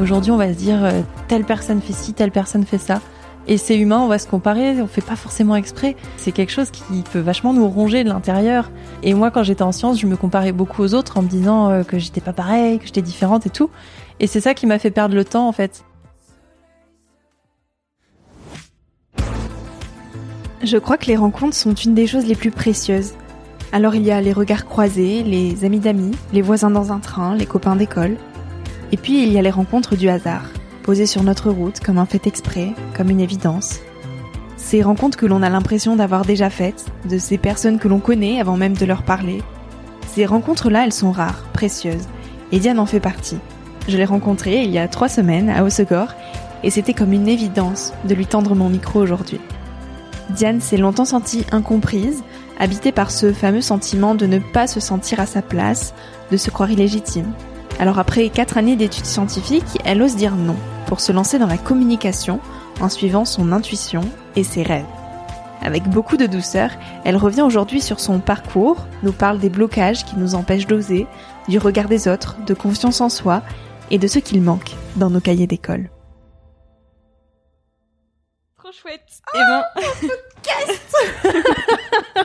Aujourd'hui, on va se dire euh, telle personne fait ci, telle personne fait ça. Et c'est humain, on va se comparer, on fait pas forcément exprès. C'est quelque chose qui peut vachement nous ronger de l'intérieur. Et moi, quand j'étais en sciences, je me comparais beaucoup aux autres en me disant euh, que j'étais pas pareil, que j'étais différente et tout. Et c'est ça qui m'a fait perdre le temps, en fait. Je crois que les rencontres sont une des choses les plus précieuses. Alors il y a les regards croisés, les amis d'amis, les voisins dans un train, les copains d'école. Et puis il y a les rencontres du hasard, posées sur notre route comme un fait exprès, comme une évidence. Ces rencontres que l'on a l'impression d'avoir déjà faites, de ces personnes que l'on connaît avant même de leur parler. Ces rencontres-là, elles sont rares, précieuses, et Diane en fait partie. Je l'ai rencontrée il y a trois semaines à Haussegor, et c'était comme une évidence de lui tendre mon micro aujourd'hui. Diane s'est longtemps sentie incomprise, habitée par ce fameux sentiment de ne pas se sentir à sa place, de se croire illégitime. Alors après quatre années d'études scientifiques, elle ose dire non pour se lancer dans la communication en suivant son intuition et ses rêves. Avec beaucoup de douceur, elle revient aujourd'hui sur son parcours, nous parle des blocages qui nous empêchent d'oser, du regard des autres, de confiance en soi et de ce qu'il manque dans nos cahiers d'école. Trop chouette. Oh, et ben,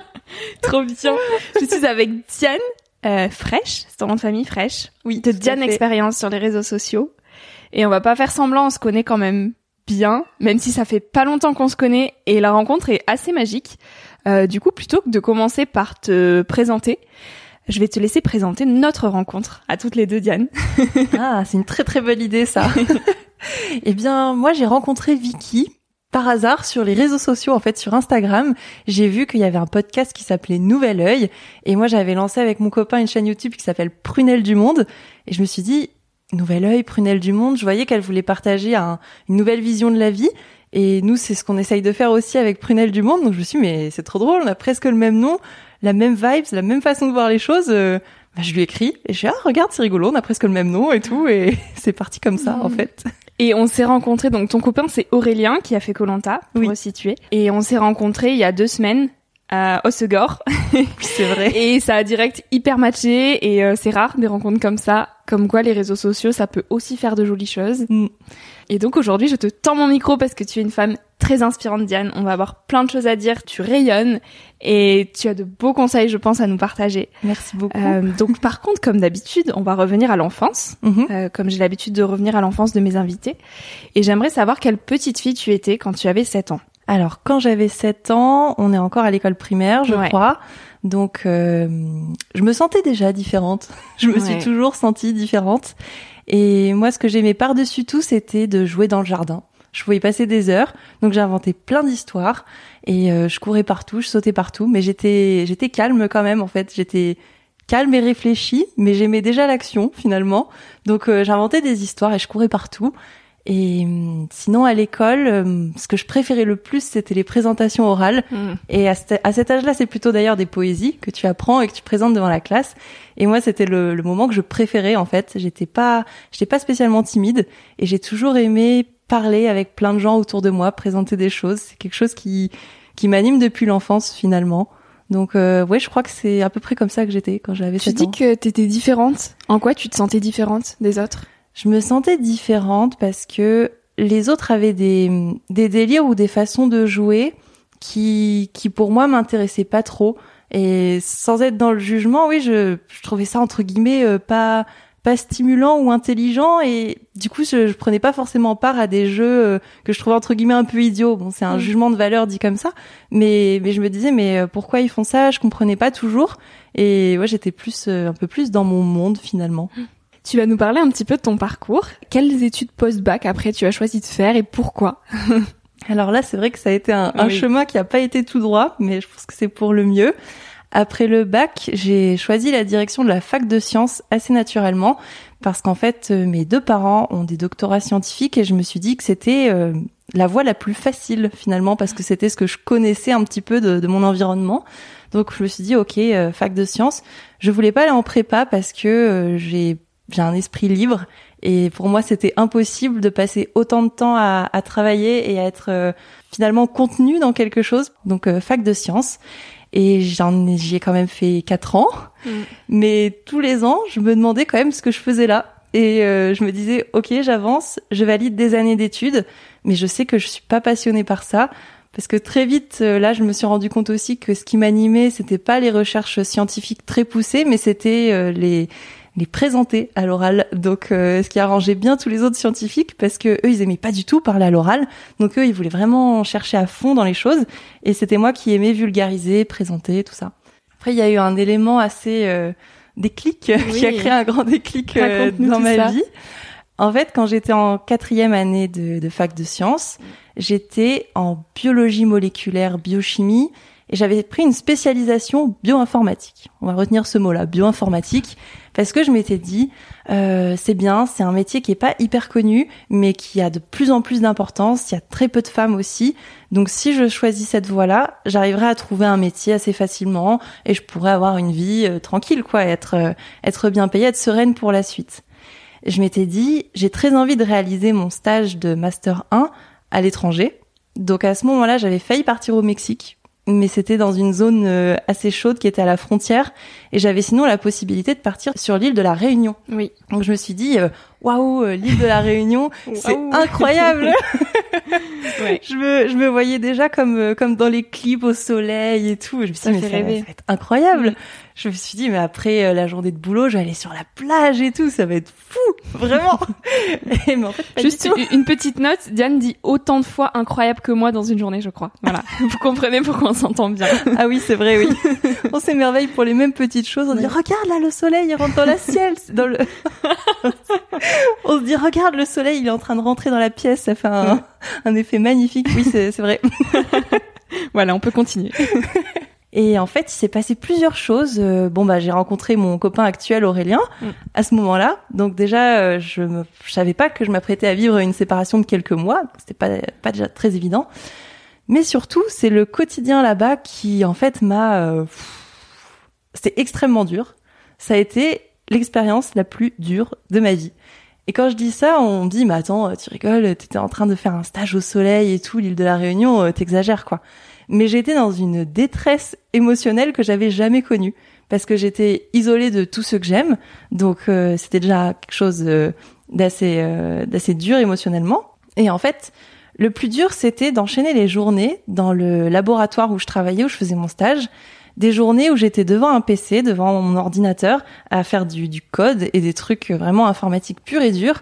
Trop bien. Je suis avec Diane euh, Fraîche, c'est ton nom de famille Fraîche. Oui. De Diane Expérience sur les réseaux sociaux. Et on va pas faire semblant, on se connaît quand même bien, même si ça fait pas longtemps qu'on se connaît et la rencontre est assez magique. Euh, du coup, plutôt que de commencer par te présenter, je vais te laisser présenter notre rencontre à toutes les deux, Diane. ah, c'est une très très belle idée ça. eh bien, moi j'ai rencontré Vicky par hasard sur les réseaux sociaux, en fait sur Instagram, j'ai vu qu'il y avait un podcast qui s'appelait Nouvel Oeil et moi j'avais lancé avec mon copain une chaîne YouTube qui s'appelle Prunelle du Monde et je me suis dit Nouvel Oeil, Prunelle du Monde, je voyais qu'elle voulait partager un, une nouvelle vision de la vie et nous c'est ce qu'on essaye de faire aussi avec Prunelle du Monde donc je me suis dit mais c'est trop drôle, on a presque le même nom, la même vibes, la même façon de voir les choses. Euh, bah, je lui écris et je dis ah regarde c'est rigolo, on a presque le même nom et tout et c'est parti comme ça en mmh. fait. Et on s'est rencontrés, donc ton copain c'est Aurélien qui a fait Colanta, pour oui. Et on s'est rencontrés il y a deux semaines à Hossegor. c'est vrai. Et ça a direct hyper matché et euh, c'est rare des rencontres comme ça. Comme quoi les réseaux sociaux, ça peut aussi faire de jolies choses. Mm. Et donc aujourd'hui, je te tends mon micro parce que tu es une femme très inspirante, Diane. On va avoir plein de choses à dire. Tu rayonnes et tu as de beaux conseils, je pense, à nous partager. Merci beaucoup. Euh, donc par contre, comme d'habitude, on va revenir à l'enfance, Mhm. euh, comme j'ai l'habitude de revenir à l'enfance de mes invités. Et j'aimerais savoir quelle petite fille tu étais quand tu avais 7 ans. Alors, quand j'avais 7 ans, on est encore à l'école primaire, je Ouais. crois. Donc, euh, je me sentais déjà différente. Je me Ouais. suis toujours sentie différente. Et moi, ce que j'aimais par-dessus tout, c'était de jouer dans le jardin. Je pouvais y passer des heures, donc j'ai inventé plein d'histoires et euh, je courais partout, je sautais partout, mais j'étais j'étais calme quand même en fait. J'étais calme et réfléchie, mais j'aimais déjà l'action finalement. Donc euh, j'inventais des histoires et je courais partout. Et hum, sinon à l'école, hum, ce que je préférais le plus, c'était les présentations orales. Et à, cet- à cet âge-là, c'est plutôt d'ailleurs des poésies que tu apprends et que tu présentes devant la classe. Et moi, c'était le, le moment que je préférais en fait. J'étais pas, j'étais pas spécialement timide et j'ai toujours aimé parler avec plein de gens autour de moi, présenter des choses. C'est quelque chose qui qui m'anime depuis l'enfance finalement. Donc euh, ouais, je crois que c'est à peu près comme ça que j'étais quand j'avais Tu 7 dis ans. que t'étais différente. En quoi tu te sentais différente des autres? Je me sentais différente parce que les autres avaient des, des délires ou des façons de jouer qui, qui pour moi m'intéressaient pas trop. Et sans être dans le jugement, oui, je, je trouvais ça entre guillemets euh, pas pas stimulant ou intelligent et du coup je, je prenais pas forcément part à des jeux euh, que je trouvais entre guillemets un peu idiots. Bon, c'est un Mm. jugement de valeur dit comme ça, mais mais je me disais mais euh, pourquoi ils font ça? Je comprenais pas toujours et ouais, j'étais plus euh, un peu plus dans mon monde finalement. Tu vas nous parler un petit peu de ton parcours. Quelles études post-bac après tu as choisi de faire et pourquoi? Alors là, c'est vrai que ça a été un, un Oui. chemin qui a pas été tout droit, mais je pense que c'est pour le mieux. Après le bac, j'ai choisi la direction de la fac de sciences assez naturellement parce qu'en fait, euh, mes deux parents ont des doctorats scientifiques et je me suis dit que c'était euh, la voie la plus facile finalement parce que c'était ce que je connaissais un petit peu de, de mon environnement. Donc je me suis dit ok, euh, fac de sciences. Je voulais pas aller en prépa parce que euh, j'ai j'ai un esprit libre et pour moi c'était impossible de passer autant de temps à, à travailler et à être euh, finalement contenu dans quelque chose. Donc euh, fac de sciences et j'en ai j'y ai quand même fait quatre ans. Mais tous les ans, je me demandais quand même ce que je faisais là. Et euh, je me disais, ok, j'avance, je valide des années d'études, mais je sais que je suis pas passionnée par ça. Parce que très vite, euh, là, je me suis rendu compte aussi que ce qui m'animait, c'était pas les recherches scientifiques très poussées, mais c'était euh, les les présenter à l'oral. Donc, euh, ce qui arrangeait bien tous les autres scientifiques, parce que eux, ils aimaient pas du tout parler à l'oral. Donc, eux, ils voulaient vraiment chercher à fond dans les choses. Et c'était moi qui aimais vulgariser, présenter, tout ça. Après, il y a eu un élément assez euh, déclic qui a créé un grand déclic euh, dans ma ça. vie. En fait, quand j'étais en quatrième année de, de fac de sciences, j'étais en biologie moléculaire, biochimie, et j'avais pris une spécialisation bioinformatique. On va retenir ce mot-là, bioinformatique, parce que je m'étais dit, euh, c'est bien, c'est un métier qui est pas hyper connu, mais qui a de plus en plus d'importance. Il y a très peu de femmes aussi, donc si je choisis cette voie-là, j'arriverai à trouver un métier assez facilement, et je pourrais avoir une vie euh, tranquille, quoi, être euh, être bien payée, être sereine pour la suite. Je m'étais dit, j'ai très envie de réaliser mon stage de master 1 à l'étranger. Donc à ce moment-là, j'avais failli partir au Mexique, mais c'était dans une zone euh, assez chaude qui était à la frontière, et j'avais sinon la possibilité de partir sur l'île de la Réunion. Oui. Donc je me suis dit, euh, waouh, euh, l'île de la Réunion, c'est incroyable. Ouais. je me, je me voyais déjà comme, euh, comme dans les clips au soleil et tout. Je me suis dit, mais ça, va- rêver. ça va être incroyable. Je me suis dit, mais après euh, la journée de boulot, je vais aller sur la plage et tout, ça va être fou, vraiment. et, mais en fait, Juste une petite note, Diane dit autant de fois incroyable que moi dans une journée, je crois. Voilà. Vous comprenez pourquoi on s'entend bien. Ah oui, c'est vrai, oui. on s'émerveille pour les mêmes petites choses. On dit, regarde là, le soleil, il rentre dans la ciel, dans le. on se dit, regarde, le soleil, il est en train de rentrer dans la pièce. Ça fait un, un effet magnifique. Oui, c'est vrai. Voilà, on peut continuer. Et en fait, il s'est passé plusieurs choses. Euh, bon, bah, j'ai rencontré mon copain actuel Aurélien Mm. à ce moment-là. Donc déjà, euh, je me, je savais pas que je m'apprêtais à vivre une séparation de quelques mois. C'était pas pas déjà très évident. Mais surtout, c'est le quotidien là-bas qui, en fait, m'a. euh, C'était extrêmement dur. Ça a été l'expérience la plus dure de ma vie. Et quand je dis ça, on me dit, mais attends, tu rigoles, t'étais en train de faire un stage au soleil et tout, l'île de la Réunion, euh, t'exagères, quoi. mais j'étais dans une détresse émotionnelle que j'avais jamais connue parce que j'étais isolée de tout ce que j'aime. Donc euh, c'était déjà quelque chose euh, d'assez euh, d'assez dur émotionnellement. Et en fait, le plus dur, c'était d'enchaîner les journées dans le laboratoire où je travaillais, où je faisais mon stage, des journées où j'étais devant un PC, devant mon ordinateur, à faire du, du code et des trucs vraiment informatiques purs et durs,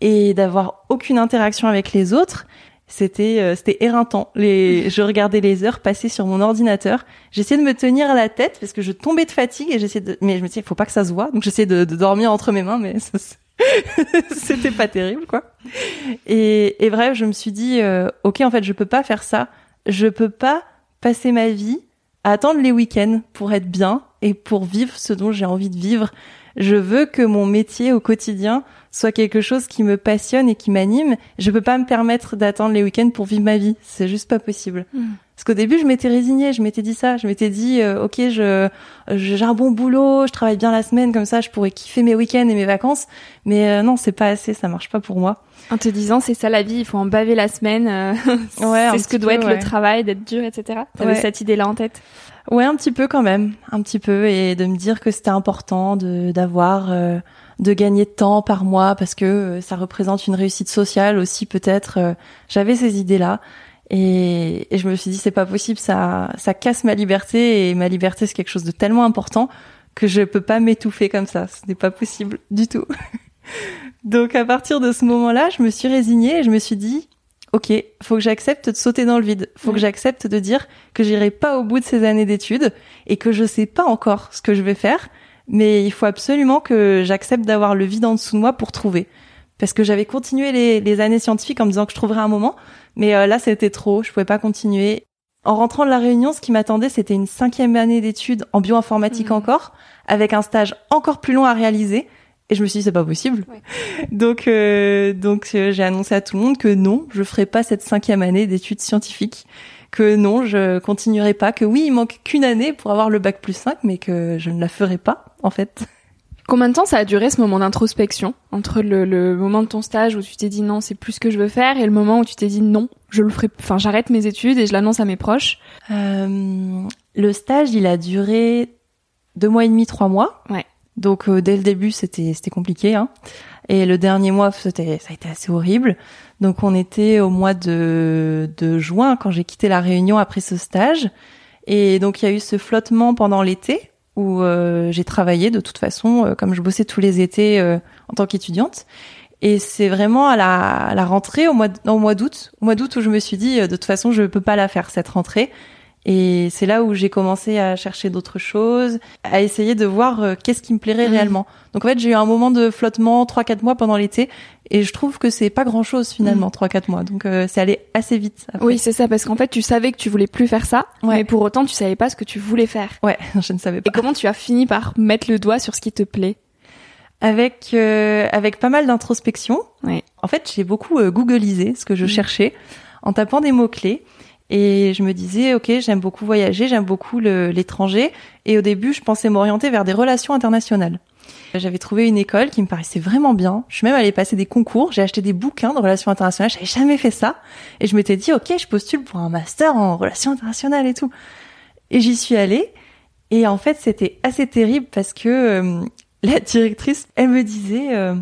et d'avoir aucune interaction avec les autres c'était euh, c'était éreintant. Les, je regardais les heures passer sur mon ordinateur. J'essayais de me tenir à la tête parce que je tombais de fatigue et j'essayais de, mais je me disais, il faut pas que ça se voit. Donc j'essayais de, de dormir entre mes mains, mais c'était pas terrible, quoi. Et, et bref, je me suis dit, euh, ok, en fait, je peux pas faire ça. Je peux pas passer ma vie attendre les week-ends pour être bien et pour vivre ce dont j'ai envie de vivre. Je veux que mon métier au quotidien soit quelque chose qui me passionne et qui m'anime. Je peux pas me permettre d'attendre les week-ends pour vivre ma vie. C'est juste pas possible. Hmm. Parce qu'au début, je m'étais résignée, je m'étais dit ça, je m'étais dit, euh, ok, je j'ai un bon boulot, je travaille bien la semaine, comme ça, je pourrais kiffer mes week-ends et mes vacances. Mais euh, non, c'est pas assez, ça marche pas pour moi. En te disant, c'est ça la vie, il faut en baver la semaine. Euh, ouais, c'est ce que doit être le travail, d'être dur, etc. T'avais cette idée-là en tête? Ouais, un petit peu quand même, un petit peu, et de me dire que c'était important de d'avoir de gagner de temps par mois parce que euh, ça représente une réussite sociale aussi peut-être. Euh, j'avais ces idées-là et, je me suis dit c'est pas possible, ça ça casse ma liberté et ma liberté c'est quelque chose de tellement important que je peux pas m'étouffer comme ça. Ce n'est pas possible du tout. Donc à partir de ce moment-là, je me suis résignée et je me suis dit ok, faut que j'accepte de sauter dans le vide. Faut que j'accepte de dire que j'irai pas au bout de ces années d'études et que je sais pas encore ce que je vais faire, mais il faut absolument que j'accepte d'avoir le vide en dessous de moi pour trouver. Parce que j'avais continué les, les, années scientifiques en me disant que je trouverais un moment, mais euh, là c'était trop, je pouvais pas continuer. En rentrant de la Réunion, ce qui m'attendait, c'était une cinquième année d'études en bioinformatique mmh. encore, avec un stage encore plus long à réaliser. Et je me suis dit c'est pas possible. Donc euh, donc euh, j'ai annoncé à tout le monde que non, je ferai pas cette cinquième année d'études scientifiques que non, je continuerai pas, que oui, il manque qu'une année pour avoir le bac plus 5, mais que je ne la ferai pas, en fait. Combien de temps ça a duré ce moment d'introspection entre le, moment de ton stage où tu t'es dit non, c'est plus ce que je veux faire et le moment où tu t'es dit non, je le ferai, enfin j'arrête mes études et je l'annonce à mes proches? Euh, le stage, il a duré deux mois et demi, trois mois. Ouais. Donc euh, dès le début, c'était c'était compliqué. Hein. Et le dernier mois, c'était ça a été assez horrible. Donc on était au mois de, de juin quand j'ai quitté la Réunion après ce stage. Et donc il y a eu ce flottement pendant l'été où euh, j'ai travaillé de toute façon, euh, comme je bossais tous les étés euh, en tant qu'étudiante. Et c'est vraiment à la, à la rentrée au mois, au mois d'août, au mois d'août où je me suis dit de toute façon je peux pas la faire cette rentrée. Et c'est là où j'ai commencé à chercher d'autres choses, à essayer de voir euh, qu'est-ce qui me plairait mmh. réellement. Donc en fait, j'ai eu un moment de flottement 3-4 mois pendant l'été et je trouve que c'est pas grand-chose finalement 3-4 mmh. mois. Donc euh, c'est allé assez vite. Après. Oui, c'est ça parce qu'en fait, tu savais que tu voulais plus faire ça, mais pour autant, tu savais pas ce que tu voulais faire. Ouais, je ne savais pas. Et comment tu as fini par mettre le doigt sur ce qui te plaît? Avec euh, avec pas mal d'introspection. Ouais. En fait, j'ai beaucoup euh, googlisé ce que je mmh. cherchais en tapant des mots clés. Et je me disais, ok, j'aime beaucoup voyager, j'aime beaucoup l'étranger. Et au début, je pensais m'orienter vers des relations internationales. J'avais trouvé une école qui me paraissait vraiment bien. Je suis même allée passer des concours. J'ai acheté des bouquins de relations internationales. J'avais jamais fait ça. Et je m'étais dit, ok, je postule pour un master en relations internationales et tout. Et j'y suis allée. Et en fait, c'était assez terrible parce que euh, la directrice, elle me disait, euh,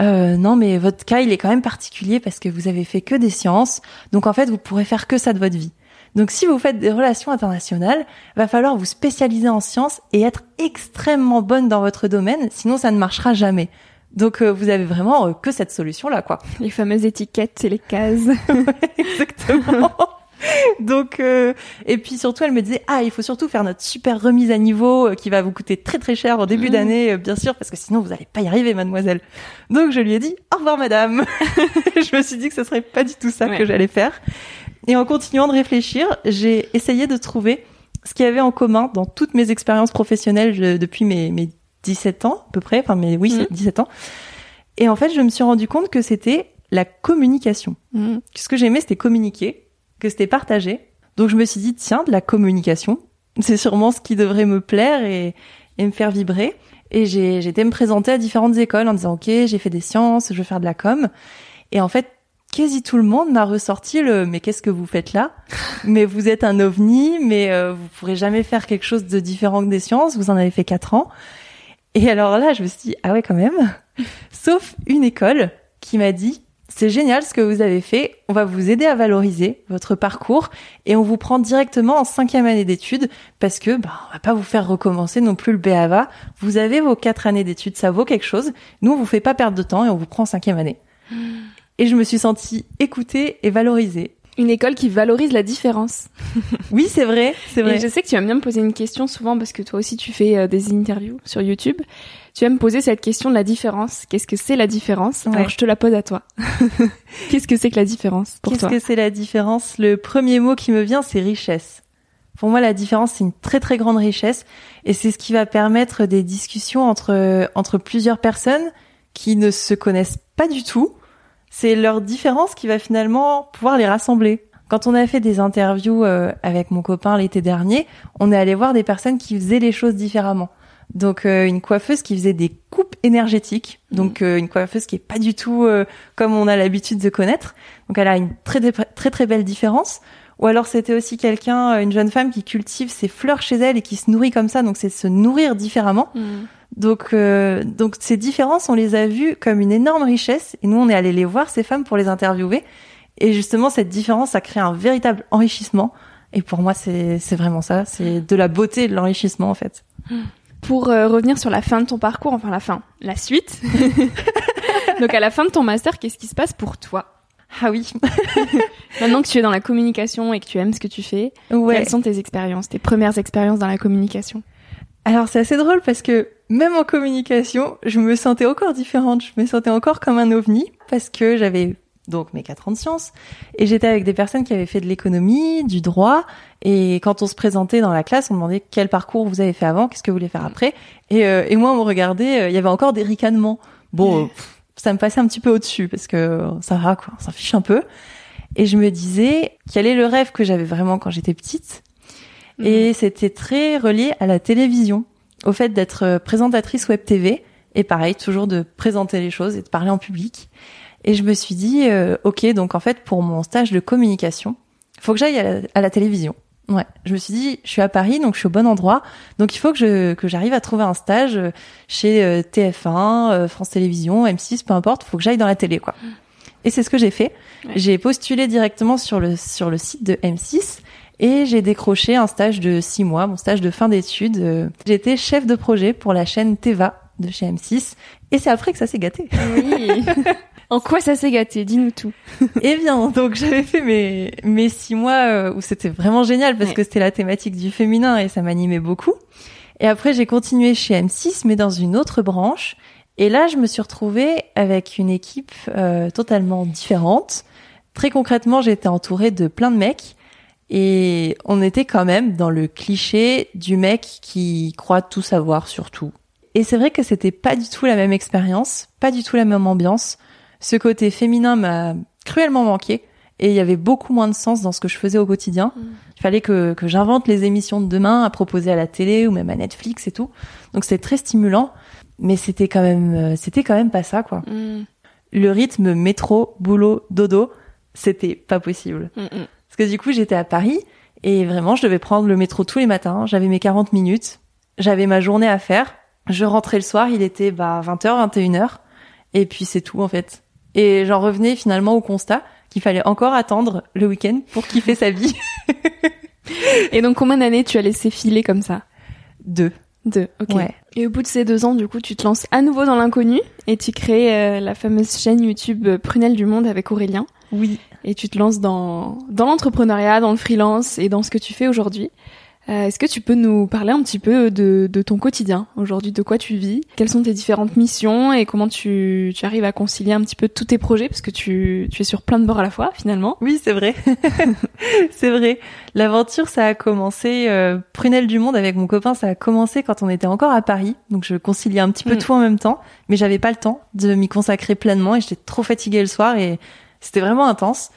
euh, non mais votre cas il est quand même particulier parce que vous avez fait que des sciences, donc en fait vous pourrez faire que ça de votre vie. Donc si vous faites des relations internationales, va falloir vous spécialiser en sciences et être extrêmement bonne dans votre domaine, sinon ça ne marchera jamais. Donc euh, vous avez vraiment euh, que cette solution là quoi. Les fameuses étiquettes et les cases. exactement. Donc euh, et puis surtout elle me disait ah il faut surtout faire notre super remise à niveau euh, qui va vous coûter très très cher au début mmh. d'année euh, bien sûr parce que sinon vous allez pas y arriver mademoiselle. Donc je lui ai dit au revoir madame. je me suis dit que ce serait pas du tout ça que j'allais faire. Et en continuant de réfléchir, j'ai essayé de trouver ce qu'il y avait en commun dans toutes mes expériences professionnelles depuis mes, mes 17 ans à peu près, enfin mes oui, 17 mmh. ans. Et en fait, je me suis rendu compte que c'était la communication. Mmh. Ce que j'aimais, c'était communiquer que c'était partagé. Donc je me suis dit, tiens, de la communication, c'est sûrement ce qui devrait me plaire et, et me faire vibrer. Et j'ai été me présenter à différentes écoles en disant, ok, j'ai fait des sciences, je veux faire de la com. Et en fait, quasi tout le monde m'a ressorti le mais qu'est-ce que vous faites là? Mais vous êtes un ovni, mais euh, vous pourrez jamais faire quelque chose de différent que des sciences. Vous en avez fait quatre ans. Et alors là, je me suis dit ah ouais quand même. Sauf une école qui m'a dit c'est génial ce que vous avez fait. On va vous aider à valoriser votre parcours et on vous prend directement en cinquième année d'études parce que bah, on va pas vous faire recommencer non plus le BAVA. Vous avez vos quatre années d'études, ça vaut quelque chose. Nous, on vous fait pas perdre de temps et on vous prend en cinquième année. Et je me suis sentie écoutée et valorisée. Une école qui valorise la différence. oui, c'est vrai, c'est vrai. Et je sais que tu vas bien me poser une question souvent parce que toi aussi tu fais euh, des interviews sur YouTube. Tu vas me poser cette question de la différence. Qu'est-ce que c'est la différence? Alors je te la pose à toi. Qu'est-ce que c'est que la différence pour toi? Qu'est-ce que c'est la différence? Le premier mot qui me vient, c'est richesse. Pour moi, la différence, c'est une très très grande richesse et c'est ce qui va permettre des discussions entre entre plusieurs personnes qui ne se connaissent pas du tout c'est leur différence qui va finalement pouvoir les rassembler. Quand on a fait des interviews euh, avec mon copain l'été dernier, on est allé voir des personnes qui faisaient les choses différemment. Donc euh, une coiffeuse qui faisait des coupes énergétiques, mmh. donc euh, une coiffeuse qui est pas du tout comme on a l'habitude de connaître. Donc elle a une très très très belle différence. Ou alors c'était aussi quelqu'un, une jeune femme qui cultive ses fleurs chez elle et qui se nourrit comme ça, donc c'est se nourrir différemment. Mmh. Donc, euh, donc ces différences, on les a vues comme une énorme richesse, et nous, on est allé les voir ces femmes pour les interviewer. Et justement, cette différence a créé un véritable enrichissement. Et pour moi, c'est c'est vraiment ça, c'est de la beauté et de l'enrichissement en fait. Pour euh, revenir sur la fin de ton parcours, enfin la fin, la suite. donc à la fin de ton master, qu'est-ce qui se passe pour toi? Ah oui. Maintenant que tu es dans la communication et que tu aimes ce que tu fais, quelles sont tes expériences, tes premières expériences dans la communication? Alors c'est assez drôle parce que même en communication, je me sentais encore différente. Je me sentais encore comme un ovni parce que j'avais donc mes quatre ans de sciences et j'étais avec des personnes qui avaient fait de l'économie, du droit et quand on se présentait dans la classe, on demandait quel parcours vous avez fait avant, qu'est-ce que vous voulez faire après et, euh, et moi on me regardait, euh, il y avait encore des ricanements. Bon, ça me passait un petit peu au-dessus parce que ça va quoi, on s'en fiche un peu. Et je me disais quel est le rêve que j'avais vraiment quand j'étais petite? Et mhm. c'était très relié à la télévision au fait d'être euh, présentatrice web TV et pareil, toujours de présenter les choses et de parler en public. Et je me suis dit, euh, ok, donc en fait pour mon stage de communication, faut que j'aille à, la télévision. Ouais, je me suis dit, je suis à Paris, donc je suis au bon endroit, donc il faut que je que j'arrive à trouver un stage euh, chez TF1, France Télévisions, M6, peu importe, faut que j'aille dans la télé, quoi. Et c'est ce que j'ai fait. J'ai postulé directement sur le sur le site de M6 et j'ai décroché un stage de six mois, mon stage de fin d'études. Euh, j'étais chef de projet pour la chaîne Teva de chez M6. Et c'est après que ça s'est gâté. Oui. en quoi ça s'est gâté? Dis-nous tout. eh bien, donc j'avais fait mes mes six mois euh, où c'était vraiment génial parce que c'était la thématique du féminin et ça m'animait beaucoup. Et après, j'ai continué chez M6, mais dans une autre branche. Et là, je me suis retrouvée avec une équipe euh, totalement différente. Très concrètement, j'étais entourée de plein de mecs et on était quand même dans le cliché du mec qui croit tout savoir sur tout. Et c'est vrai que c'était pas du tout la même expérience, pas du tout la même ambiance. Ce côté féminin m'a cruellement manqué et il y avait beaucoup moins de sens dans ce que je faisais au quotidien. Mm. Il fallait que, que j'invente les émissions de demain à proposer à la télé ou même à Netflix et tout. Donc c'était très stimulant, mais c'était quand même euh, c'était quand même pas ça quoi. Mm. Le rythme métro, boulot, dodo, c'était pas possible. Mm, parce que du coup, j'étais à Paris et vraiment, je devais prendre le métro tous les matins. J'avais mes 40 minutes. J'avais ma journée à faire. Je rentrais le soir, il était bah 20h, 21h. Et puis c'est tout en fait. Et j'en revenais finalement au constat qu'il fallait encore attendre le week-end pour kiffer sa vie. et donc combien d'années tu as laissé filer comme ça? Deux. Deux, ok. Et au bout de ces deux ans, du coup, tu te lances à nouveau dans l'inconnu et tu crées euh, la fameuse chaîne YouTube Prunelle du Monde avec Aurélien. Oui et tu te lances dans, dans l'entrepreneuriat, dans le freelance et dans ce que tu fais aujourd'hui. Euh, Est-ce que tu peux nous parler un petit peu de, de ton quotidien aujourd'hui, de quoi tu vis, quelles sont tes différentes missions et comment tu, tu arrives à concilier un petit peu tous tes projets? Parce que tu, tu es sur plein de bords à la fois finalement. Oui, c'est vrai. c'est vrai. L'aventure, ça a commencé, euh, Prunelle du Monde avec mon copain, ça a commencé quand on était encore à Paris. Donc je conciliais un petit peu mm. tout en même temps, mais j'avais pas le temps de m'y consacrer pleinement et j'étais trop fatiguée le soir et c'était vraiment intense.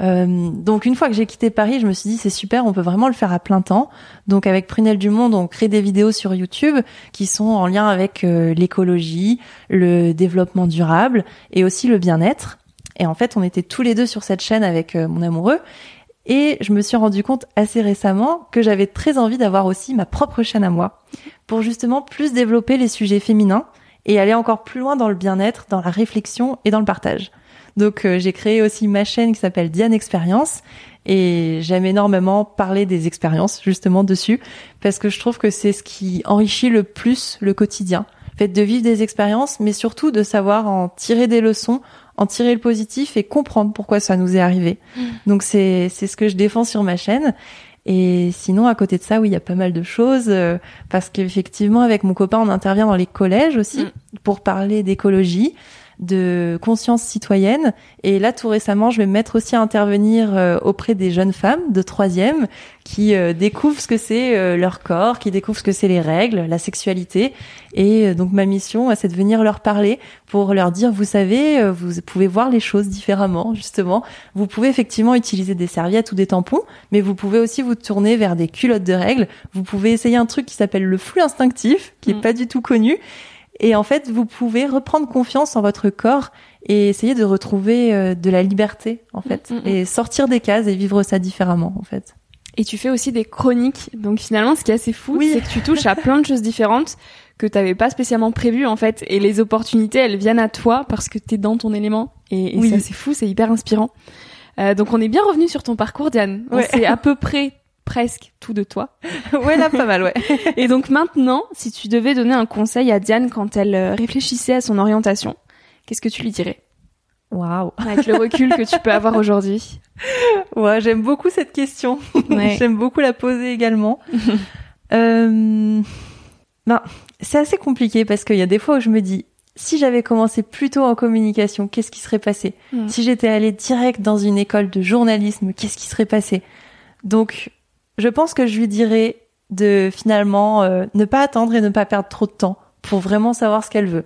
Euh, donc une fois que j'ai quitté Paris, je me suis dit c'est super, on peut vraiment le faire à plein temps. Donc avec Prunelle du Monde, on crée des vidéos sur YouTube qui sont en lien avec euh, l'écologie, le développement durable et aussi le bien-être. Et en fait, on était tous les deux sur cette chaîne avec euh, mon amoureux. Et je me suis rendu compte assez récemment que j'avais très envie d'avoir aussi ma propre chaîne à moi pour justement plus développer les sujets féminins et aller encore plus loin dans le bien-être, dans la réflexion et dans le partage. Donc euh, j'ai créé aussi ma chaîne qui s'appelle Diane Expérience et j'aime énormément parler des expériences justement dessus parce que je trouve que c'est ce qui enrichit le plus le quotidien. Fait de vivre des expériences mais surtout de savoir en tirer des leçons, en tirer le positif et comprendre pourquoi ça nous est arrivé. Mm. Donc c'est c'est ce que je défends sur ma chaîne. Et sinon, à côté de ça, oui, il y a pas mal de choses euh, parce qu'effectivement, avec mon copain, on intervient dans les collèges aussi mm. pour parler d'écologie de conscience citoyenne. Et là, tout récemment, je vais me mettre aussi à intervenir euh, auprès des jeunes femmes de troisième qui euh, découvrent ce que c'est euh, leur corps, qui découvrent ce que c'est les règles, la sexualité. Et donc ma mission, c'est de venir leur parler pour leur dire, vous savez, vous pouvez voir les choses différemment, justement. Vous pouvez effectivement utiliser des serviettes ou des tampons, mais vous pouvez aussi vous tourner vers des culottes de règles. Vous pouvez essayer un truc qui s'appelle le flux instinctif, qui est mm. pas du tout connu et en fait, vous pouvez reprendre confiance en votre corps et essayer de retrouver euh, de la liberté, en fait, mm, mm, mm. et sortir des cases et vivre ça différemment, en fait. Et tu fais aussi des chroniques. Donc finalement, ce qui est assez fou, c'est que tu touches à plein de choses différentes que tu n'avais pas spécialement prévues, en fait. Et les opportunités, elles viennent à toi parce que tu es dans ton élément. Et, et c'est fou, c'est hyper inspirant. Euh, donc on est bien revenu sur ton parcours, Diane. Ouais. C'est à peu près presque tout de toi. ouais, là, pas mal, ouais. Et donc maintenant, si tu devais donner un conseil à Diane quand elle euh, réfléchissait à son orientation, qu'est-ce que tu lui dirais? Waouh Avec le recul que tu peux avoir aujourd'hui. Ouais, j'aime beaucoup cette question. j'aime beaucoup la poser également. euh... Ben, c'est assez compliqué parce qu'il y a des fois où je me dis, si j'avais commencé plus tôt en communication, qu'est-ce qui serait passé? Hmm. Si j'étais allée direct dans une école de journalisme, qu'est-ce qui serait passé? Donc, je pense que je lui dirais de finalement euh, ne pas attendre et ne pas perdre trop de temps pour vraiment savoir ce qu'elle veut.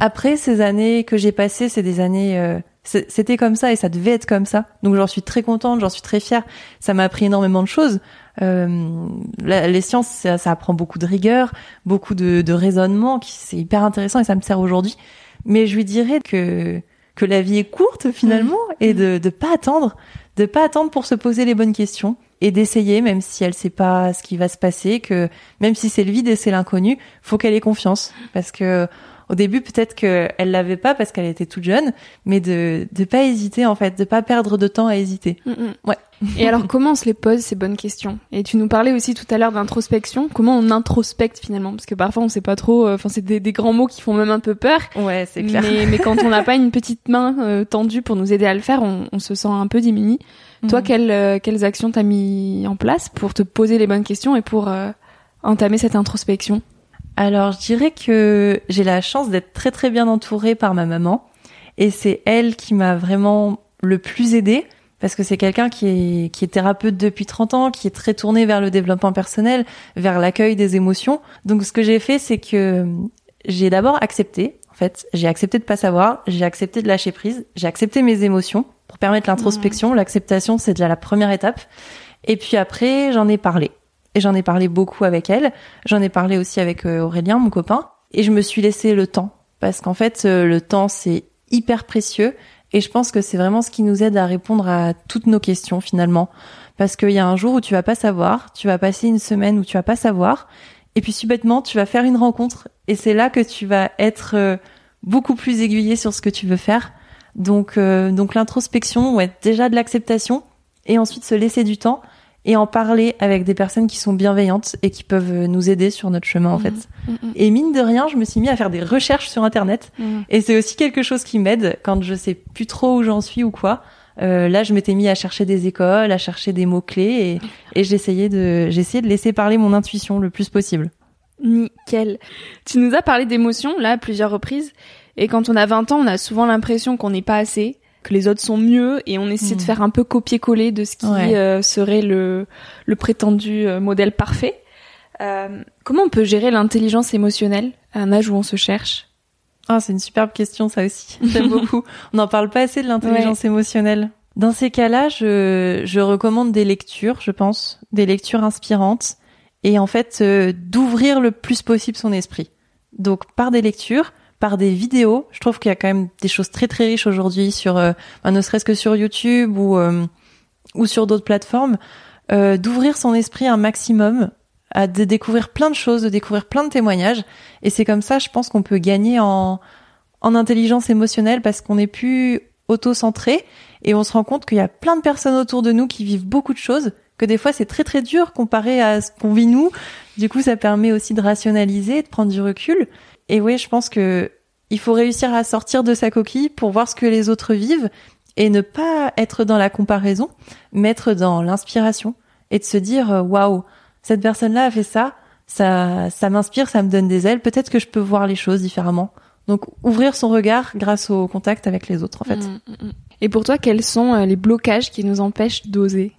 Après ces années que j'ai passées, c'est des années, euh, c'était comme ça et ça devait être comme ça. Donc j'en suis très contente, j'en suis très fière. Ça m'a appris énormément de choses. Euh, les sciences, ça, apprend beaucoup de rigueur, beaucoup de, de raisonnement, qui c'est hyper intéressant et ça me sert aujourd'hui. Mais je lui dirais que que la vie est courte finalement mmh. et de de pas attendre, de pas attendre pour se poser les bonnes questions et d'essayer, même si elle sait pas ce qui va se passer, que même si c'est le vide et c'est l'inconnu, faut qu'elle ait confiance, parce que au début peut-être qu'elle l'avait pas parce qu'elle était toute jeune, mais de de pas hésiter en fait, de pas perdre de temps à hésiter. Mm, mm. Ouais. Et alors comment on se les pose ces bonnes questions? Et tu nous parlais aussi tout à l'heure d'introspection. Comment on introspecte finalement? Parce que parfois on sait pas trop. Euh, enfin c'est des, des, grands mots qui font même un peu peur. Ouais, c'est clair. Mais, mais quand on n'a pas une petite main euh, tendue pour nous aider à le faire, on, on se sent un peu diminué. Toi, mhm. quelles, euh, quelles actions t'as mis en place pour te poser les bonnes questions et pour entamer cette introspection? Alors, je dirais que j'ai la chance d'être très très bien entourée par ma maman et c'est elle qui m'a vraiment le plus aidée parce que c'est quelqu'un qui est, qui est thérapeute depuis 30 ans, qui est très tourné vers le développement personnel, vers l'accueil des émotions. Donc ce que j'ai fait, c'est que j'ai d'abord accepté, en fait, j'ai accepté de pas savoir, j'ai accepté de lâcher prise, j'ai accepté mes émotions, pour permettre l'introspection. L'acceptation, c'est déjà la première étape. Et puis après, j'en ai parlé. Et j'en ai parlé beaucoup avec elle. J'en ai parlé aussi avec euh, Aurélien, mon copain. Et je me suis laissé le temps. Parce qu'en fait, euh, le temps, c'est hyper précieux. Et je pense que c'est vraiment ce qui nous aide à répondre à toutes nos questions finalement. Parce qu'il y a un jour où tu vas pas savoir, tu vas passer une semaine où tu vas pas savoir. Et puis subitement, tu vas faire une rencontre. Et c'est là que tu vas être euh, beaucoup plus aiguillé sur ce que tu veux faire. Donc, euh, donc l'introspection, ouais, déjà de l'acceptation, et ensuite se laisser du temps et en parler avec des personnes qui sont bienveillantes et qui peuvent nous aider sur notre chemin en mmh. fait. Mmh, mmh. Et mine de rien, je me suis mis à faire des recherches sur internet et c'est aussi quelque chose qui m'aide quand je sais plus trop où j'en suis ou quoi. Euh, là, je m'étais mis à chercher des écoles, à chercher des mots clés et, et j'essayais de j'essayais de laisser parler mon intuition le plus possible. Nickel. Tu nous as parlé d'émotions là à plusieurs reprises et quand on a 20 ans, on a souvent l'impression qu'on n'est pas assez, que les autres sont mieux, et on essaie de hmm. faire un peu copier-coller de ce qui euh, serait le, le prétendu euh, modèle parfait. Euh, comment on peut gérer l'intelligence émotionnelle à un âge où on se cherche? Ah, c'est une superbe question ça aussi. J'aime beaucoup. On n'en parle pas assez de l'intelligence émotionnelle. Dans ces cas-là, je, je recommande des lectures, je pense, des lectures inspirantes, et en fait d'ouvrir le plus possible son esprit. Donc par des lectures, par des vidéos. Je trouve qu'il y a quand même des choses très très riches aujourd'hui sur, euh, ne serait-ce que sur YouTube ou euh, ou sur d'autres plateformes, euh, d'ouvrir son esprit un maximum, à de découvrir plein de choses, de découvrir plein de témoignages. Et c'est comme ça, je pense qu'on peut gagner en en intelligence émotionnelle parce qu'on est plus auto-centré et on se rend compte qu'il y a plein de personnes autour de nous qui vivent beaucoup de choses que des fois c'est très très dur comparé à ce qu'on vit nous. Du coup, ça permet aussi de rationaliser, de prendre du recul. Et oui, je pense que il faut réussir à sortir de sa coquille pour voir ce que les autres vivent et ne pas être dans la comparaison, mais être dans l'inspiration et de se dire euh, waouh, cette personne-là a fait ça, ça ça m'inspire, ça me donne des ailes, peut-être que je peux voir les choses différemment. Donc ouvrir son regard grâce au contact avec les autres en fait. Mmh, mmh, mmh. Et pour toi, quels sont euh, les blocages qui nous empêchent d'oser?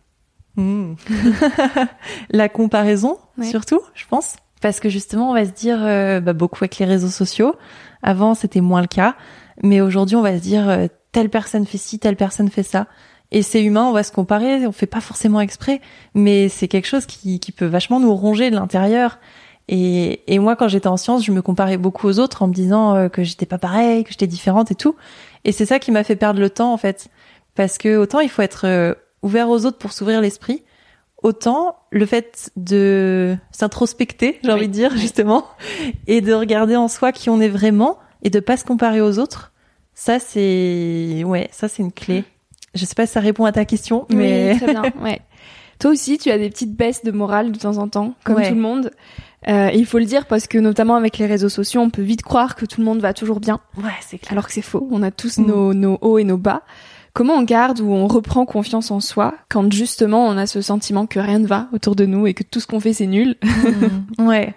La comparaison surtout, je pense. Parce que justement, on va se dire euh, bah, beaucoup avec les réseaux sociaux. Avant, c'était moins le cas, mais aujourd'hui, on va se dire euh, telle personne fait ci, telle personne fait ça. Et c'est humain, on va se comparer, on fait pas forcément exprès, mais c'est quelque chose qui, qui peut vachement nous ronger de l'intérieur. Et, et moi, quand j'étais en sciences, je me comparais beaucoup aux autres en me disant euh, que j'étais pas pareil, que j'étais différente et tout. Et c'est ça qui m'a fait perdre le temps, en fait. Parce que autant il faut être ouvert aux autres pour s'ouvrir l'esprit, autant le fait de s'introspecter, j'ai envie de dire justement, et de regarder en soi qui on est vraiment et de pas se comparer aux autres, ça c'est ouais, ça c'est une clé. Je sais pas si ça répond à ta question, mais oui, très bien. Ouais. Toi aussi, tu as des petites baisses de morale de temps en temps, comme tout le monde. Euh, il faut le dire parce que notamment avec les réseaux sociaux, on peut vite croire que tout le monde va toujours bien. Ouais, c'est clair. Alors que c'est faux. On a tous mm. nos, nos hauts et nos bas. Comment on garde ou on reprend confiance en soi quand justement on a ce sentiment que rien ne va autour de nous et que tout ce qu'on fait c'est nul mmh. Ouais.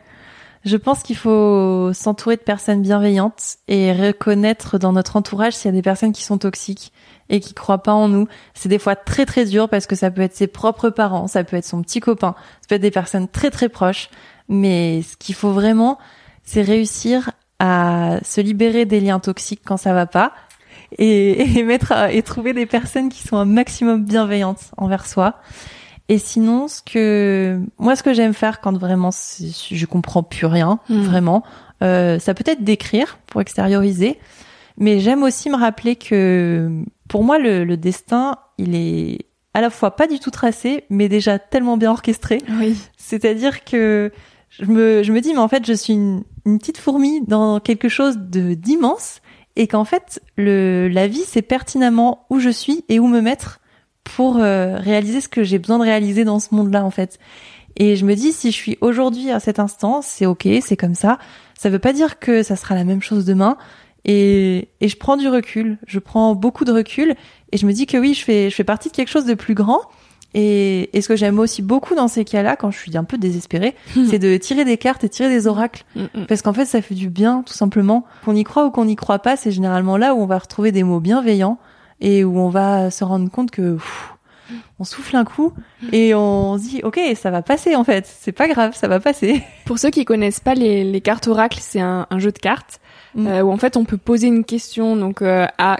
Je pense qu'il faut s'entourer de personnes bienveillantes et reconnaître dans notre entourage s'il y a des personnes qui sont toxiques et qui croient pas en nous. C'est des fois très très dur parce que ça peut être ses propres parents, ça peut être son petit copain, ça peut être des personnes très très proches. Mais ce qu'il faut vraiment, c'est réussir à se libérer des liens toxiques quand ça va pas, et, et mettre et trouver des personnes qui sont un maximum bienveillantes envers soi. Et sinon, ce que moi, ce que j'aime faire quand vraiment je comprends plus rien, hmm. vraiment, euh, ça peut être d'écrire pour extérioriser, mais j'aime aussi me rappeler que pour moi, le, le, destin, il est à la fois pas du tout tracé, mais déjà tellement bien orchestré. Oui. C'est-à-dire que je me, je me dis, mais en fait, je suis une, une petite fourmi dans quelque chose de d'immense et qu'en fait le la vie c'est pertinemment où je suis et où me mettre pour euh, réaliser ce que j'ai besoin de réaliser dans ce monde-là en fait. Et je me dis si je suis aujourd'hui à cet instant, c'est OK, c'est comme ça. Ça veut pas dire que ça sera la même chose demain et et je prends du recul, je prends beaucoup de recul et je me dis que oui, je fais je fais partie de quelque chose de plus grand et, ce que j'aime aussi beaucoup dans ces cas-là, quand je suis un peu désespérée, c'est de tirer des cartes et tirer des oracles. Mm, mm. Parce qu'en fait, ça fait du bien, tout simplement. Qu'on y croit ou qu'on n'y croit pas, c'est généralement là où on va retrouver des mots bienveillants et où on va se rendre compte que on souffle un coup et on se dit ok ça va passer en fait c'est pas grave ça va passer pour ceux qui connaissent pas les, cartes oracles c'est un, jeu de cartes mm. euh, où en fait on peut poser une question donc euh, à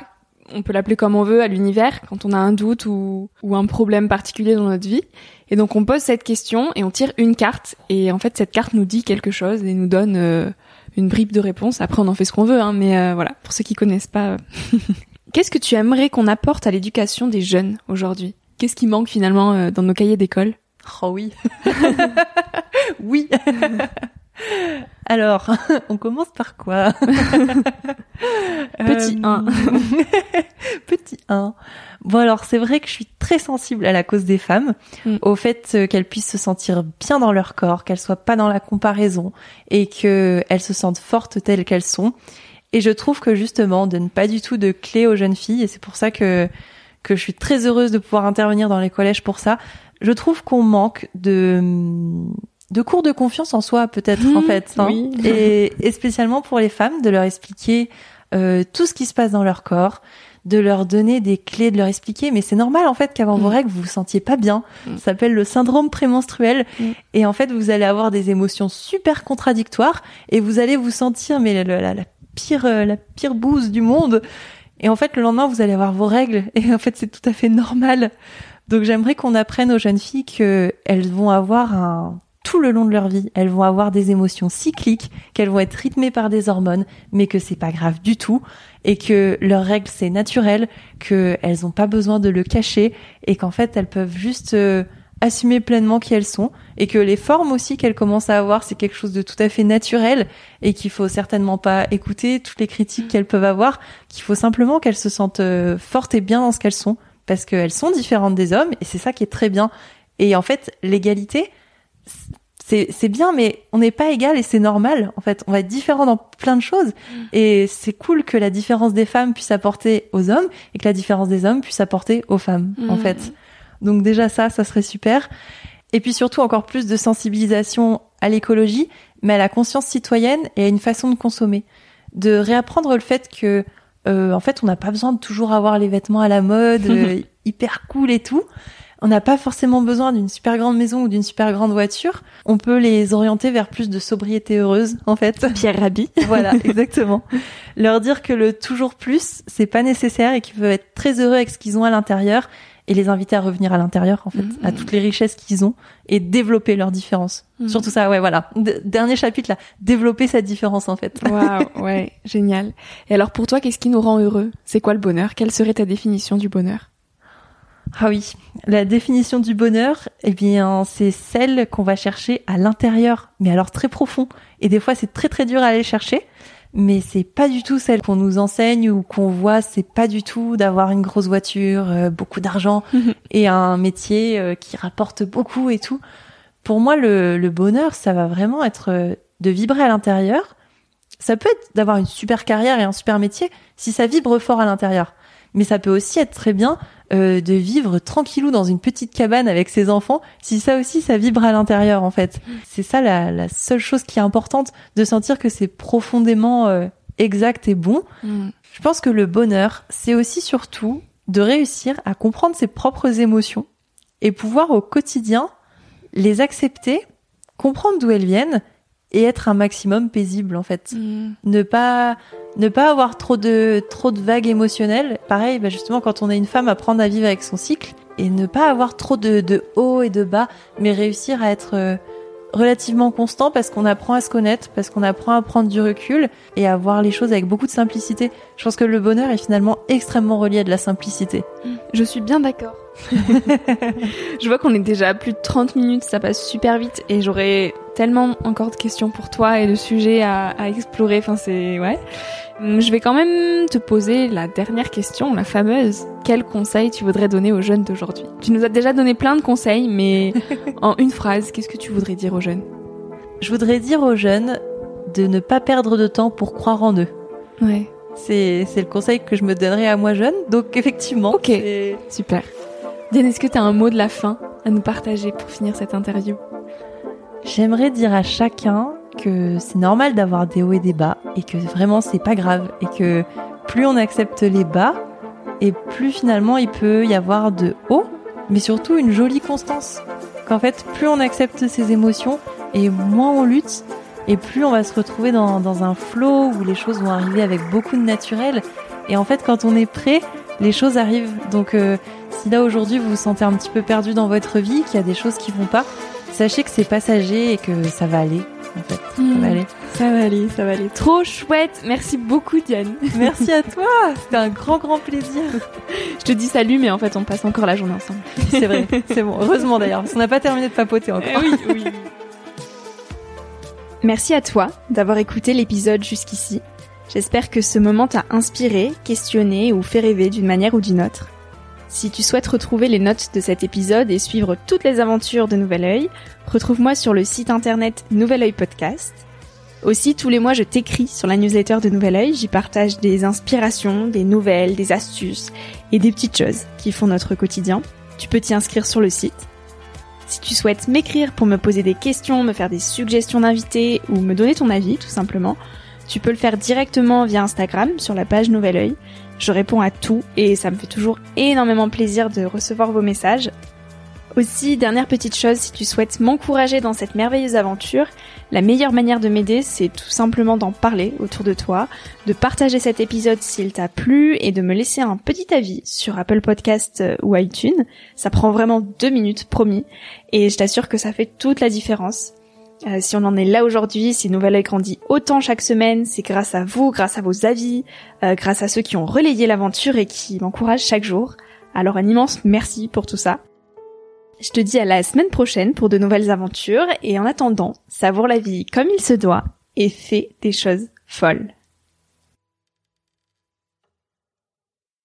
on peut l'appeler comme on veut à l'univers quand on a un doute ou, ou un problème particulier dans notre vie. Et donc on pose cette question et on tire une carte et en fait cette carte nous dit quelque chose et nous donne euh, une bribe de réponse. Après on en fait ce qu'on veut, hein, mais euh, voilà pour ceux qui connaissent pas. Euh. Qu'est-ce que tu aimerais qu'on apporte à l'éducation des jeunes aujourd'hui? Qu'est-ce qui manque finalement dans nos cahiers d'école? Oh oui, oui. Alors, on commence par quoi Petit 1. Euh, petit 1. Bon alors, c'est vrai que je suis très sensible à la cause des femmes, mm. au fait euh, qu'elles puissent se sentir bien dans leur corps, qu'elles soient pas dans la comparaison et qu'elles se sentent fortes telles qu'elles sont. Et je trouve que justement, de ne pas du tout de clé aux jeunes filles, et c'est pour ça que que je suis très heureuse de pouvoir intervenir dans les collèges pour ça. Je trouve qu'on manque de de cours de confiance en soi peut-être en mmh, fait hein. et, et, spécialement pour les femmes de leur expliquer euh, tout ce qui se passe dans leur corps de leur donner des clés de leur expliquer. Mais c'est normal en fait qu'avant vos mmh. règles vous vous sentiez pas bien. Mmh. ça s'appelle le syndrome prémenstruel. Et en fait vous allez avoir des émotions super contradictoires et vous allez vous sentir mais la, la pire euh, la pire bouse du monde. Et en fait le lendemain vous allez avoir vos règles. Et en fait c'est tout à fait normal. Donc j'aimerais qu'on apprenne aux jeunes filles qu'elles vont avoir un tout le long de leur vie, elles vont avoir des émotions cycliques, qu'elles vont être rythmées par des hormones, mais que c'est pas grave du tout, et que leurs règles c'est naturel, qu'elles n'ont pas besoin de le cacher, et qu'en fait elles peuvent juste euh, assumer pleinement qui elles sont, et que les formes aussi qu'elles commencent à avoir c'est quelque chose de tout à fait naturel, et qu'il faut certainement pas écouter toutes les critiques qu'elles peuvent avoir, qu'il faut simplement qu'elles se sentent euh, fortes et bien dans ce qu'elles sont, parce qu'elles sont différentes des hommes, et c'est ça qui est très bien. Et en fait, l'égalité, c'est c'est bien mais on n'est pas égal et c'est normal en fait. On va être différent dans plein de choses. Mm. et c'est cool que la différence des femmes puisse apporter aux hommes et que la différence des hommes puisse apporter aux femmes en mm. fait. Donc déjà ça ça serait super. Et puis surtout encore plus de sensibilisation à l'écologie mais à la conscience citoyenne et à une façon de consommer. De réapprendre le fait que euh, en fait on n'a pas besoin de toujours avoir les vêtements à la mode euh, hyper cool et tout on n'a pas forcément besoin d'une super grande maison ou d'une super grande voiture. On peut les orienter vers plus de sobriété heureuse, en fait. Pierre Rabhi. voilà, exactement. Leur dire que le toujours plus, c'est pas nécessaire et qu'ils peuvent être très heureux avec ce qu'ils ont à l'intérieur et les inviter à revenir à l'intérieur, en fait, à toutes les richesses qu'ils ont et développer leurs différences. Mm-hmm. Surtout ça, ouais, voilà. dernier chapitre là, développer cette différence, en fait. Waouh, ouais, génial. Et alors pour toi, qu'est-ce qui nous rend heureux? C'est quoi le bonheur? Quelle serait ta définition du bonheur? Ah oui, la définition du bonheur, eh bien, c'est celle qu'on va chercher à l'intérieur, mais alors très profond. Et des fois, c'est très très dur à aller chercher, mais c'est pas du tout celle qu'on nous enseigne ou qu'on voit. C'est pas du tout d'avoir une grosse voiture, euh, beaucoup d'argent et un métier euh, qui rapporte beaucoup et tout. Pour moi, le, le bonheur, ça va vraiment être euh, de vibrer à l'intérieur. Ça peut être d'avoir une super carrière et un super métier si ça vibre fort à l'intérieur. Mais ça peut aussi être très bien euh, de vivre tranquillou dans une petite cabane avec ses enfants, si ça aussi ça vibre à l'intérieur en fait. C'est ça la, la, seule chose qui est importante, de sentir que c'est profondément euh, exact et bon. Mm. Je pense que le bonheur, c'est aussi surtout de réussir à comprendre ses propres émotions et pouvoir au quotidien les accepter, comprendre d'où elles viennent et être un maximum paisible en fait. Mm. Ne pas ne pas avoir trop de trop de vagues émotionnelles. Pareil, bah justement quand on est une femme, apprendre à vivre avec son cycle et ne pas avoir trop de, de hauts et de bas, mais réussir à être euh, relativement constant parce qu'on apprend à se connaître, parce qu'on apprend à prendre du recul et à voir les choses avec beaucoup de simplicité. Je pense que le bonheur est finalement extrêmement relié à de la simplicité. Je suis bien d'accord. je vois qu'on est déjà à plus de 30 minutes, ça passe super vite et j'aurais tellement encore de questions pour toi et de sujets à, à explorer. Enfin, c'est ouais. Hum, je vais quand même te poser la dernière question, la fameuse. Quel conseil tu voudrais donner aux jeunes d'aujourd'hui? Tu nous as déjà donné plein de conseils, mais en une phrase, qu'est-ce que tu voudrais dire aux jeunes? Je voudrais dire aux jeunes de ne pas perdre de temps pour croire en eux. Ouais. C'est, c'est le conseil que je me donnerais à moi jeune. Donc effectivement. Ok. Super. Diane, est-ce que tu as un mot de la fin à nous partager pour finir cette interview? J'aimerais dire à chacun que c'est normal d'avoir des hauts et des bas et que vraiment c'est pas grave et que plus on accepte les bas et plus finalement il peut y avoir de hauts mais surtout une jolie constance. Qu'en fait plus on accepte ses émotions et moins on lutte et plus on va se retrouver dans, dans un flow où les choses vont arriver avec beaucoup de naturel. Et en fait quand on est prêt les choses arrivent. Donc euh, si là aujourd'hui vous vous sentez un petit peu perdu dans votre vie qu'il y a des choses qui vont pas sachez que c'est passager et que ça va aller ça va hmm. aller. Ça va aller, ça va aller. Trop chouette. Merci beaucoup, Diane. Merci à toi. C'était un grand, grand plaisir. Je te dis salut, mais en fait, on passe encore la journée ensemble. C'est vrai. C'est bon. Heureusement d'ailleurs, parce qu'on n'a pas terminé de papoter encore. Eh oui, oui. Merci à toi d'avoir écouté l'épisode jusqu'ici. J'espère que ce moment t'a inspiré, questionné ou fait rêver d'une manière ou d'une autre. Si tu souhaites retrouver les notes de cet épisode et suivre toutes les aventures de Nouvel Oeil, retrouve-moi sur le site internet Nouvel Oeil Podcast. Aussi, tous les mois, je t'écris sur la newsletter de Nouvel Oeil. J'y partage des inspirations, des nouvelles, des astuces et des petites choses qui font notre quotidien. Tu peux t'y inscrire sur le site. Si tu souhaites m'écrire pour me poser des questions, me faire des suggestions d'invités ou me donner ton avis, tout simplement, tu peux le faire directement via Instagram sur la page Nouvel Oeil. Je réponds à tout et ça me fait toujours énormément plaisir de recevoir vos messages. Aussi, dernière petite chose, si tu souhaites m'encourager dans cette merveilleuse aventure, la meilleure manière de m'aider, c'est tout simplement d'en parler autour de toi, de partager cet épisode s'il t'a plu et de me laisser un petit avis sur Apple Podcast euh, ou iTunes. Ça prend vraiment deux minutes, promis, et je t'assure que ça fait toute la différence. Euh, si on en est là aujourd'hui, si Nouvelle Oeil grandit autant chaque semaine, c'est grâce à vous, grâce à vos avis, euh, grâce à ceux qui ont relayé l'aventure et qui m'encouragent chaque jour. Alors un immense merci pour tout ça. Je te dis à la semaine prochaine pour de nouvelles aventures et en attendant, savoure la vie comme il se doit et fais des choses folles.